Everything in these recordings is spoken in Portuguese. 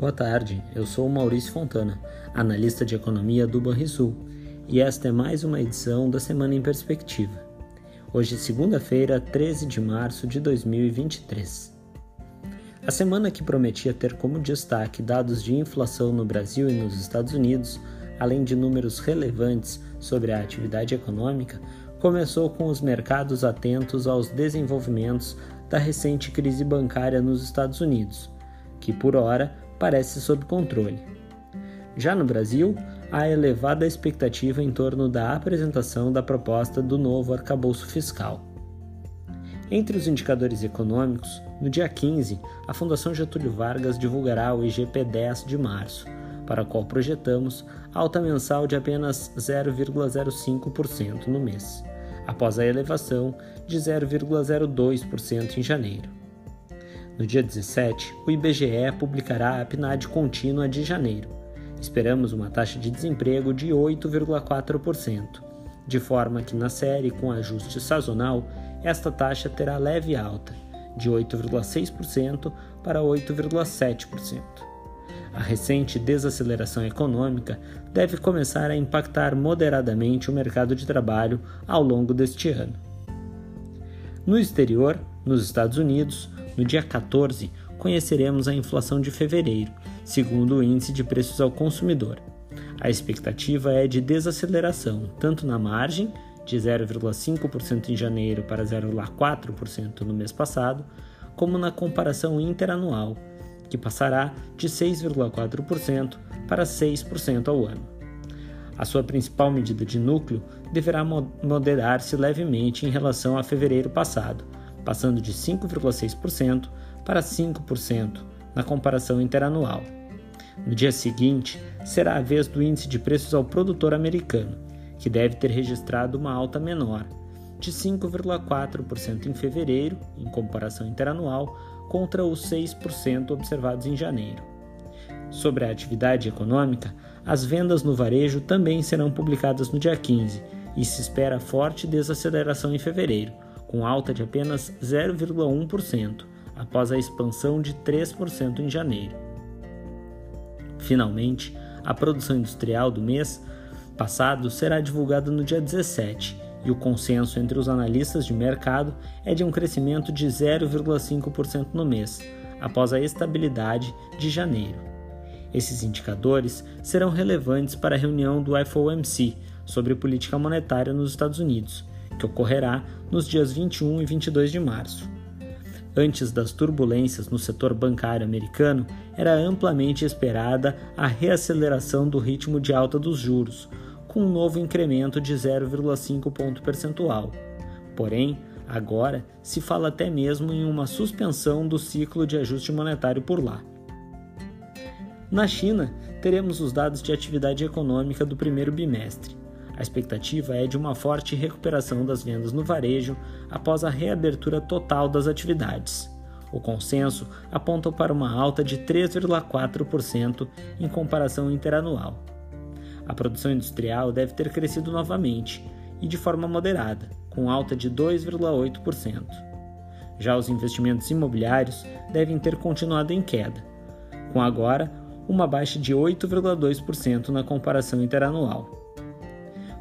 Boa tarde, eu sou Maurício Fontana, analista de economia do Banrisul, e esta é mais uma edição da Semana em Perspectiva. Hoje, segunda-feira, 13 de março de 2023. A semana que prometia ter como destaque dados de inflação no Brasil e nos Estados Unidos, além de números relevantes sobre a atividade econômica, começou com os mercados atentos aos desenvolvimentos da recente crise bancária nos Estados Unidos, que por hora parece sob controle. Já no Brasil, há elevada expectativa em torno da apresentação da proposta do novo arcabouço fiscal. Entre os indicadores econômicos, no dia 15, a Fundação Getúlio Vargas divulgará o IGP-10 de março, para o qual projetamos alta mensal de apenas 0,05% no mês, após a elevação de 0,02% em janeiro. No dia 17, o IBGE publicará a PNAD contínua de janeiro. Esperamos uma taxa de desemprego de 8,4%, de forma que na série com ajuste sazonal, esta taxa terá leve alta, de 8,6% para 8,7%. A recente desaceleração econômica deve começar a impactar moderadamente o mercado de trabalho ao longo deste ano. No exterior, nos Estados Unidos, no dia 14, conheceremos a inflação de fevereiro, segundo o Índice de Preços ao Consumidor. A expectativa é de desaceleração, tanto na margem, de 0,5% em janeiro para 0,4% no mês passado, como na comparação interanual, que passará de 6,4% para 6% ao ano. A sua principal medida de núcleo deverá moderar-se levemente em relação a fevereiro passado, passando de 5,6% para 5% na comparação interanual. No dia seguinte, será a vez do índice de preços ao produtor americano, que deve ter registrado uma alta menor, de 5,4% em fevereiro, em comparação interanual, contra os 6% observados em janeiro. Sobre a atividade econômica, as vendas no varejo também serão publicadas no dia 15 e se espera forte desaceleração em fevereiro, com alta de apenas 0,1%, após a expansão de 3% em janeiro. Finalmente, a produção industrial do mês passado será divulgada no dia 17 e o consenso entre os analistas de mercado é de um crescimento de 0,5% no mês, após a estabilidade de janeiro. Esses indicadores serão relevantes para a reunião do FOMC sobre política monetária nos Estados Unidos, que ocorrerá nos dias 21 e 22 de março. Antes das turbulências no setor bancário americano, era amplamente esperada a reaceleração do ritmo de alta dos juros, com um novo incremento de 0,5 ponto percentual. Porém, agora se fala até mesmo em uma suspensão do ciclo de ajuste monetário por lá. Na China, teremos os dados de atividade econômica do primeiro bimestre. A expectativa é de uma forte recuperação das vendas no varejo após a reabertura total das atividades. O consenso aponta para uma alta de 3,4% em comparação interanual. A produção industrial deve ter crescido novamente e de forma moderada, com alta de 2,8%. Já os investimentos imobiliários devem ter continuado em queda, com agora uma baixa de 8,2% na comparação interanual.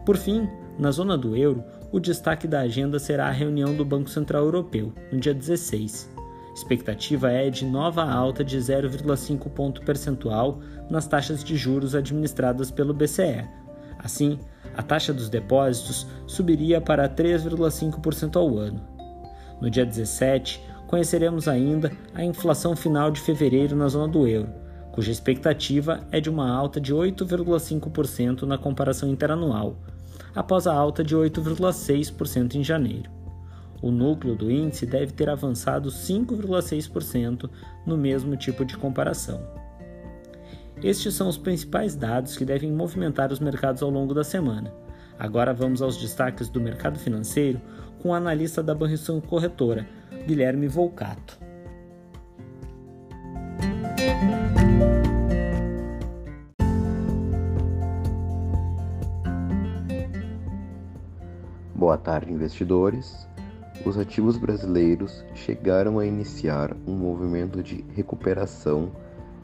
Por fim, na zona do euro, o destaque da agenda será a reunião do Banco Central Europeu, no dia 16. Expectativa é de nova alta de 0,5 ponto percentual nas taxas de juros administradas pelo BCE. Assim, a taxa dos depósitos subiria para 3,5% ao ano. No dia 17, conheceremos ainda a inflação final de fevereiro na zona do euro, cuja expectativa é de uma alta de 8,5% na comparação interanual, após a alta de 8,6% em janeiro. O núcleo do índice deve ter avançado 5,6% no mesmo tipo de comparação. Estes são os principais dados que devem movimentar os mercados ao longo da semana. Agora vamos aos destaques do mercado financeiro com o analista da Banrisul Corretora, Guilherme Volcato. Boa tarde, investidores. Os ativos brasileiros chegaram a iniciar um movimento de recuperação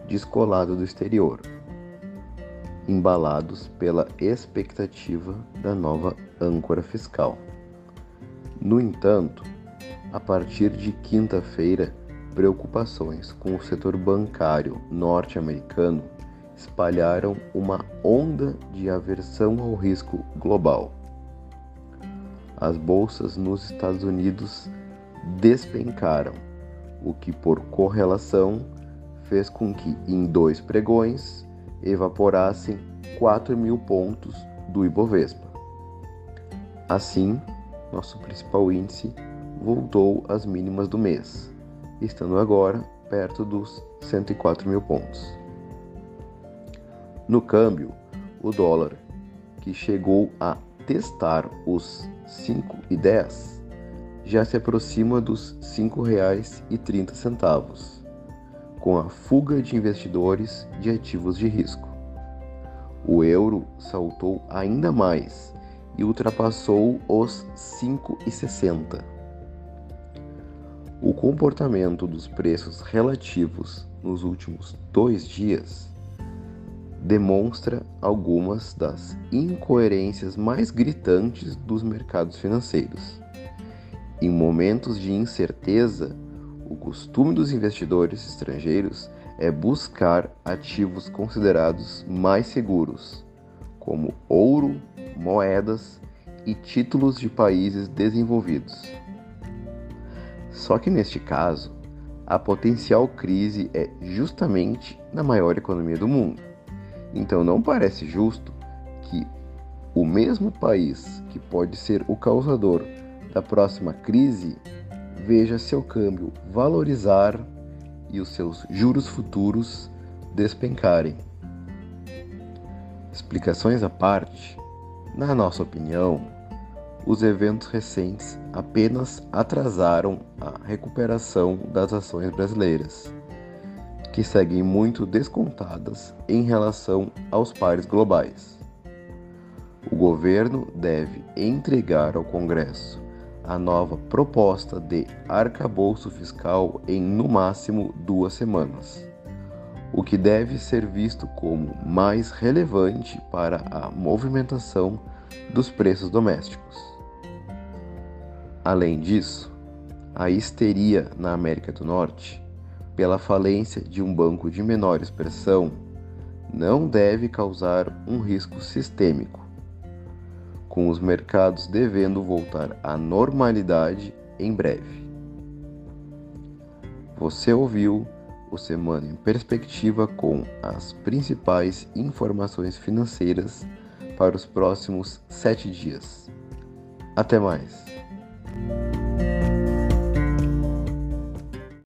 descolado do exterior, embalados pela expectativa da nova âncora fiscal. No entanto, a partir de quinta-feira, preocupações com o setor bancário norte-americano espalharam uma onda de aversão ao risco global. As bolsas nos Estados Unidos despencaram, o que, por correlação, fez com que, em dois pregões, evaporassem 4 mil pontos do Ibovespa. Assim, nosso principal índice voltou às mínimas do mês, estando agora perto dos 104 mil pontos. No câmbio, o dólar, que chegou a testar os 5,10, já se aproxima dos R$ 5,30, com a fuga de investidores de ativos de risco. O euro saltou ainda mais e ultrapassou os 5,60. O comportamento dos preços relativos nos últimos dois dias demonstra algumas das incoerências mais gritantes dos mercados financeiros. Em momentos de incerteza, o costume dos investidores estrangeiros é buscar ativos considerados mais seguros, como ouro, moedas e títulos de países desenvolvidos. Só que neste caso, a potencial crise é justamente na maior economia do mundo. Então não parece justo que o mesmo país que pode ser o causador da próxima crise veja seu câmbio valorizar e os seus juros futuros despencarem. Explicações à parte, na nossa opinião, os eventos recentes apenas atrasaram a recuperação das ações brasileiras que seguem muito descontadas em relação aos pares globais. O governo deve entregar ao Congresso a nova proposta de arcabouço fiscal em no máximo duas semanas, o que deve ser visto como mais relevante para a movimentação dos preços domésticos. Além disso, a histeria na América do Norte pela falência de um banco de menor expressão não deve causar um risco sistêmico, com os mercados devendo voltar à normalidade em breve. Você ouviu o Semana em Perspectiva com as principais informações financeiras para os próximos sete dias. Até mais!